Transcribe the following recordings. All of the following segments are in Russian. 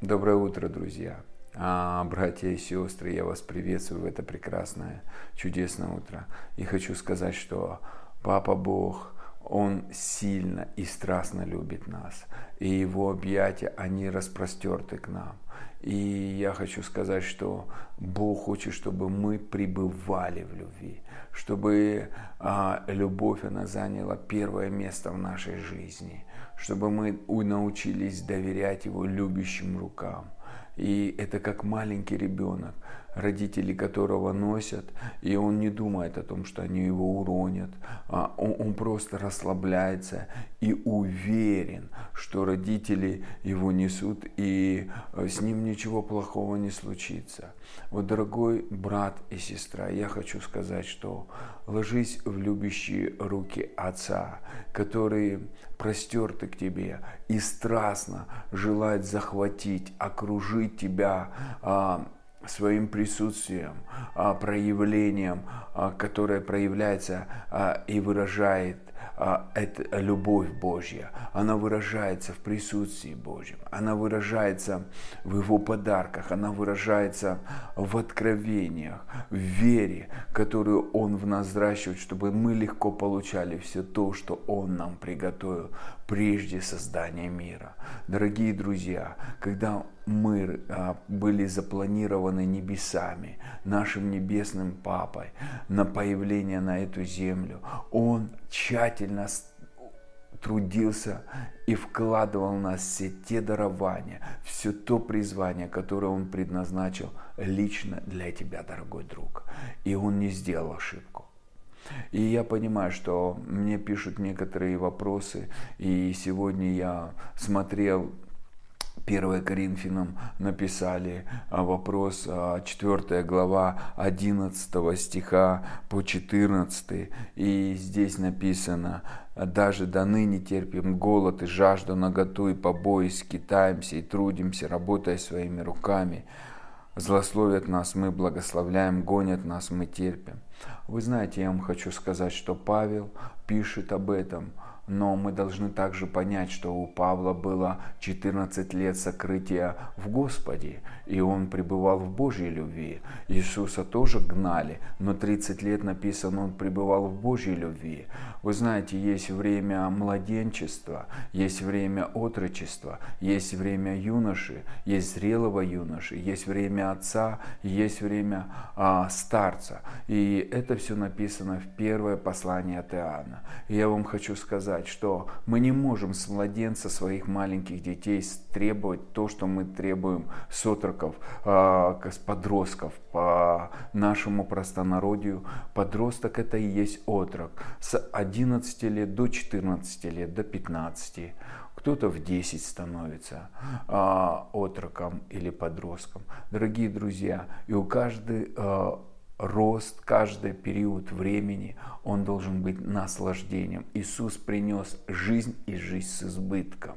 Доброе утро, друзья! А, братья и сестры, я вас приветствую в это прекрасное, чудесное утро. И хочу сказать, что Папа Бог, Он сильно и страстно любит нас. И Его объятия, они распростерты к нам. И я хочу сказать, что Бог хочет, чтобы мы пребывали в любви, чтобы а, любовь, она заняла первое место в нашей жизни, чтобы мы научились доверять Его любящим рукам. И это как маленький ребенок, родители которого носят, и он не думает о том, что они его уронят. А он, он просто расслабляется и уверен, что родители его несут, и э, с ним ничего плохого не случится. Вот, дорогой брат и сестра, я хочу сказать, что ложись в любящие руки Отца, который простерты к тебе и страстно желает захватить, окружить тебя а, своим присутствием, а, проявлением, а, которое проявляется а, и выражает это любовь Божья. Она выражается в присутствии Божьем. Она выражается в Его подарках. Она выражается в откровениях, в вере, которую Он в нас взращивает, чтобы мы легко получали все то, что Он нам приготовил прежде создания мира. Дорогие друзья, когда мы а, были запланированы небесами, нашим небесным Папой, на появление на эту землю, Он тщательно трудился и вкладывал в нас все те дарования, все то призвание, которое Он предназначил лично для тебя, дорогой друг. И Он не сделал ошибку. И я понимаю, что мне пишут некоторые вопросы, и сегодня я смотрел 1 Коринфянам написали а, вопрос, 4 а, глава 11 стиха по 14. И здесь написано, даже до ныне терпим голод и жажду, наготу и побои, скитаемся и трудимся, работая своими руками. Злословят нас, мы благословляем, гонят нас, мы терпим. Вы знаете, я вам хочу сказать, что Павел пишет об этом – но мы должны также понять, что у Павла было 14 лет сокрытия в Господе, и он пребывал в Божьей любви. Иисуса тоже гнали, но 30 лет написано, он пребывал в Божьей любви. Вы знаете, есть время младенчества, есть время отрочества, есть время юноши, есть зрелого юноши, есть время отца, есть время а, старца. И это все написано в первое послание от Иоанна. И я вам хочу сказать, сказать, что мы не можем с младенца своих маленьких детей требовать то, что мы требуем с отроков, а, с подростков. По нашему простонародию подросток это и есть отрок. С 11 лет до 14 лет, до 15 кто-то в 10 становится а, отроком или подростком. Дорогие друзья, и у каждой а, рост, каждый период времени, он должен быть наслаждением. Иисус принес жизнь и жизнь с избытком.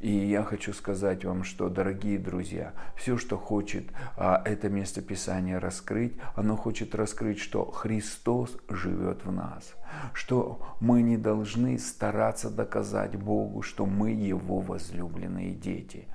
И я хочу сказать вам, что, дорогие друзья, все, что хочет а, это местописание раскрыть, оно хочет раскрыть, что Христос живет в нас, что мы не должны стараться доказать Богу, что мы Его возлюбленные дети.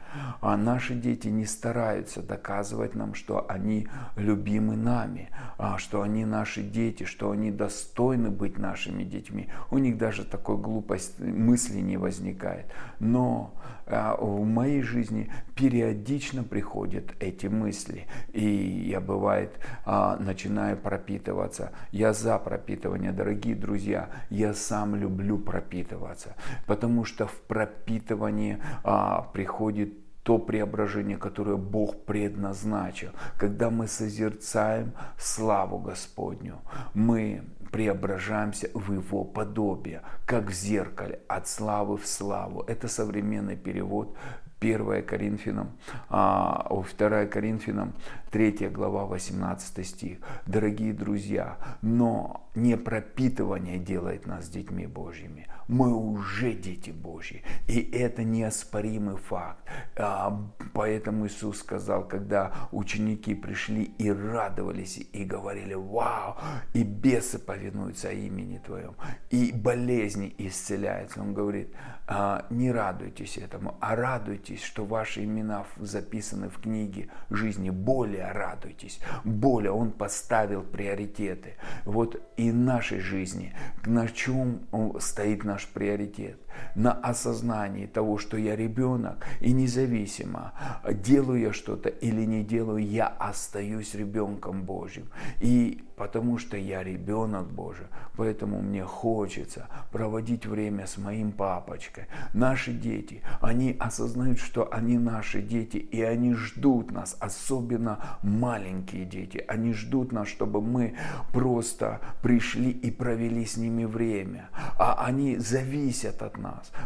А наши дети не стараются доказывать нам, что они любимы нами, а что они наши дети, что они достойны быть нашими детьми. У них даже такой глупость мысли не возникает. Но а, в моей жизни периодично приходят эти мысли. И я, бывает, а, начинаю пропитываться. Я за пропитывание, дорогие друзья. Я сам люблю пропитываться. Потому что в пропитывании а, приходит то преображение, которое Бог предназначил. Когда мы созерцаем славу Господню, мы преображаемся в Его подобие, как в зеркале, от славы в славу. Это современный перевод 1 Коринфянам, 2 а, Коринфянам, 3 глава, 18 стих. Дорогие друзья, но не пропитывание делает нас детьми Божьими. Мы уже дети Божьи. И это неоспоримый факт. А, поэтому Иисус сказал, когда ученики пришли и радовались, и говорили, вау, и бесы повинуются имени Твоем, и болезни исцеляются. Он говорит, «А, не радуйтесь этому, а радуйтесь радуйтесь, что ваши имена записаны в книге жизни. Более радуйтесь. Более Он поставил приоритеты. Вот и нашей жизни, на чем стоит наш приоритет? На осознании того, что я ребенок, и независимо, делаю я что-то или не делаю, я остаюсь ребенком Божьим. И потому что я ребенок Божий, поэтому мне хочется проводить время с моим папочкой. Наши дети, они осознают, что они наши дети, и они ждут нас, особенно маленькие дети. Они ждут нас, чтобы мы просто пришли и провели с ними время. А они зависят от нас.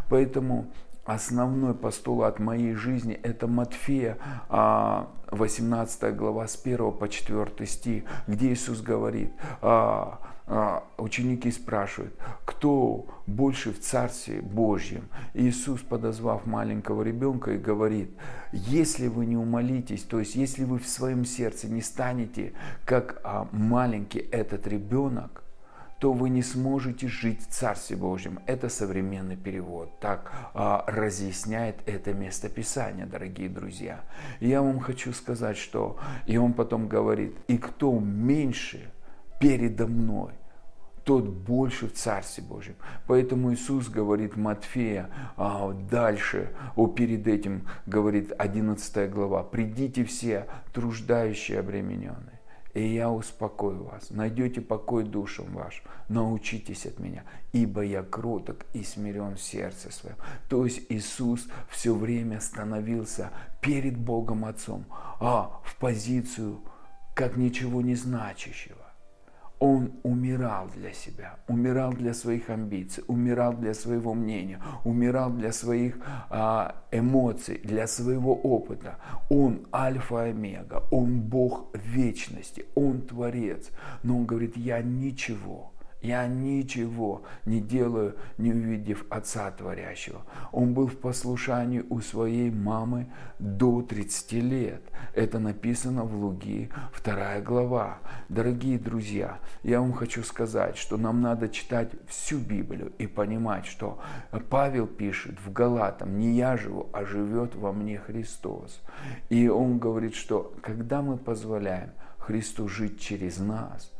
Поэтому основной постулат моей жизни – это Матфея, 18 а, глава, с 1 по 4 стих, где Иисус говорит, а, а, ученики спрашивают, кто больше в Царстве Божьем? Иисус, подозвав маленького ребенка, и говорит, если вы не умолитесь, то есть если вы в своем сердце не станете, как маленький этот ребенок, то вы не сможете жить в Царстве Божьем. Это современный перевод. Так а, разъясняет это местописание, дорогие друзья. Я вам хочу сказать, что... И он потом говорит, и кто меньше передо мной, тот больше в Царстве Божьем. Поэтому Иисус говорит Матфея а, дальше, о, перед этим говорит 11 глава, «Придите все труждающие обремененные, и я успокою вас. Найдете покой душам вашим. Научитесь от меня, ибо я кроток и смирен в сердце своем. То есть Иисус все время становился перед Богом Отцом, а в позицию как ничего не значащего. Он умирал для себя, умирал для своих амбиций, умирал для своего мнения, умирал для своих а, эмоций, для своего опыта. Он альфа и омега, он Бог вечности, он Творец. Но он говорит, я ничего я ничего не делаю, не увидев Отца Творящего. Он был в послушании у своей мамы до 30 лет. Это написано в Луги, 2 глава. Дорогие друзья, я вам хочу сказать, что нам надо читать всю Библию и понимать, что Павел пишет в Галатам, не я живу, а живет во мне Христос. И он говорит, что когда мы позволяем Христу жить через нас,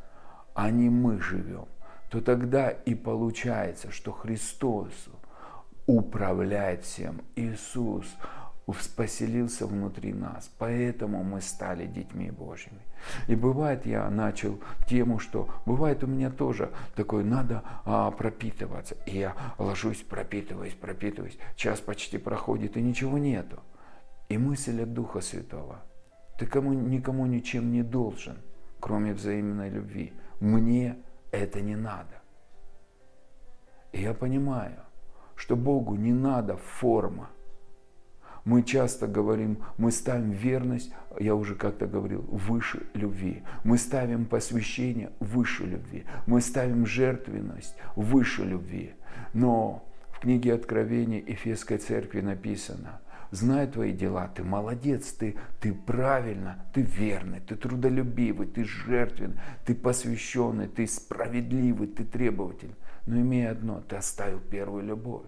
а не мы живем, то тогда и получается, что Христос управляет всем. Иисус поселился внутри нас, поэтому мы стали детьми Божьими. И бывает, я начал тему, что бывает у меня тоже такое, надо а, пропитываться. И я ложусь, пропитываюсь, пропитываюсь. Час почти проходит, и ничего нету. И мысль от Духа Святого. Ты кому, никому ничем не должен, кроме взаимной любви. Мне это не надо. И я понимаю, что Богу не надо форма. Мы часто говорим, мы ставим верность, я уже как-то говорил, выше любви. Мы ставим посвящение выше любви. Мы ставим жертвенность выше любви. Но в книге Откровения Ефесской церкви написано – знаю твои дела, ты молодец, ты, ты правильно, ты верный, ты трудолюбивый, ты жертвен, ты посвященный, ты справедливый, ты требовательный. Но имея одно, ты оставил первую любовь.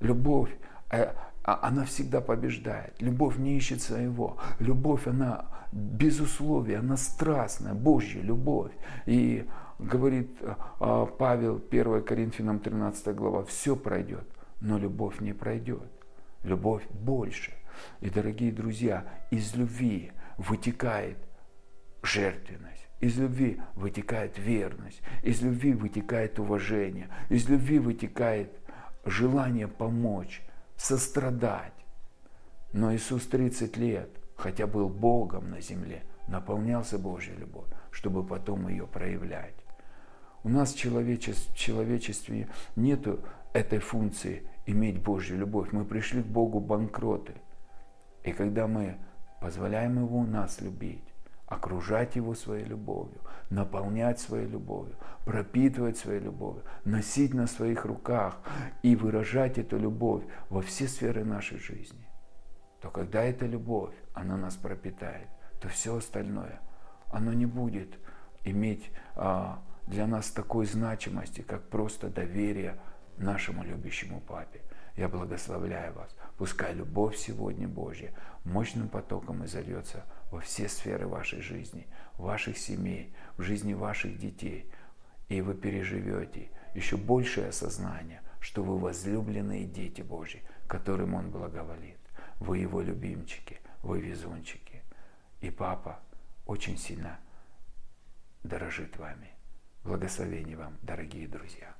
Любовь, э, а она всегда побеждает. Любовь не ищет своего. Любовь, она без условий, она страстная, Божья любовь. И говорит э, Павел, 1 Коринфянам 13 глава, все пройдет, но любовь не пройдет любовь больше. И, дорогие друзья, из любви вытекает жертвенность. Из любви вытекает верность, из любви вытекает уважение, из любви вытекает желание помочь, сострадать. Но Иисус 30 лет, хотя был Богом на земле, наполнялся Божьей любовью, чтобы потом ее проявлять. У нас в человечестве нет этой функции иметь Божью любовь. Мы пришли к Богу банкроты. И когда мы позволяем Его нас любить, окружать Его своей любовью, наполнять своей любовью, пропитывать своей любовью, носить на своих руках и выражать эту любовь во все сферы нашей жизни, то когда эта любовь, она нас пропитает, то все остальное, оно не будет иметь а, для нас такой значимости, как просто доверие нашему любящему папе. Я благословляю вас. Пускай любовь сегодня Божья мощным потоком изольется во все сферы вашей жизни, ваших семей, в жизни ваших детей. И вы переживете еще большее осознание, что вы возлюбленные дети Божьи, которым Он благоволит. Вы Его любимчики, вы везунчики. И Папа очень сильно дорожит вами. Благословений вам, дорогие друзья.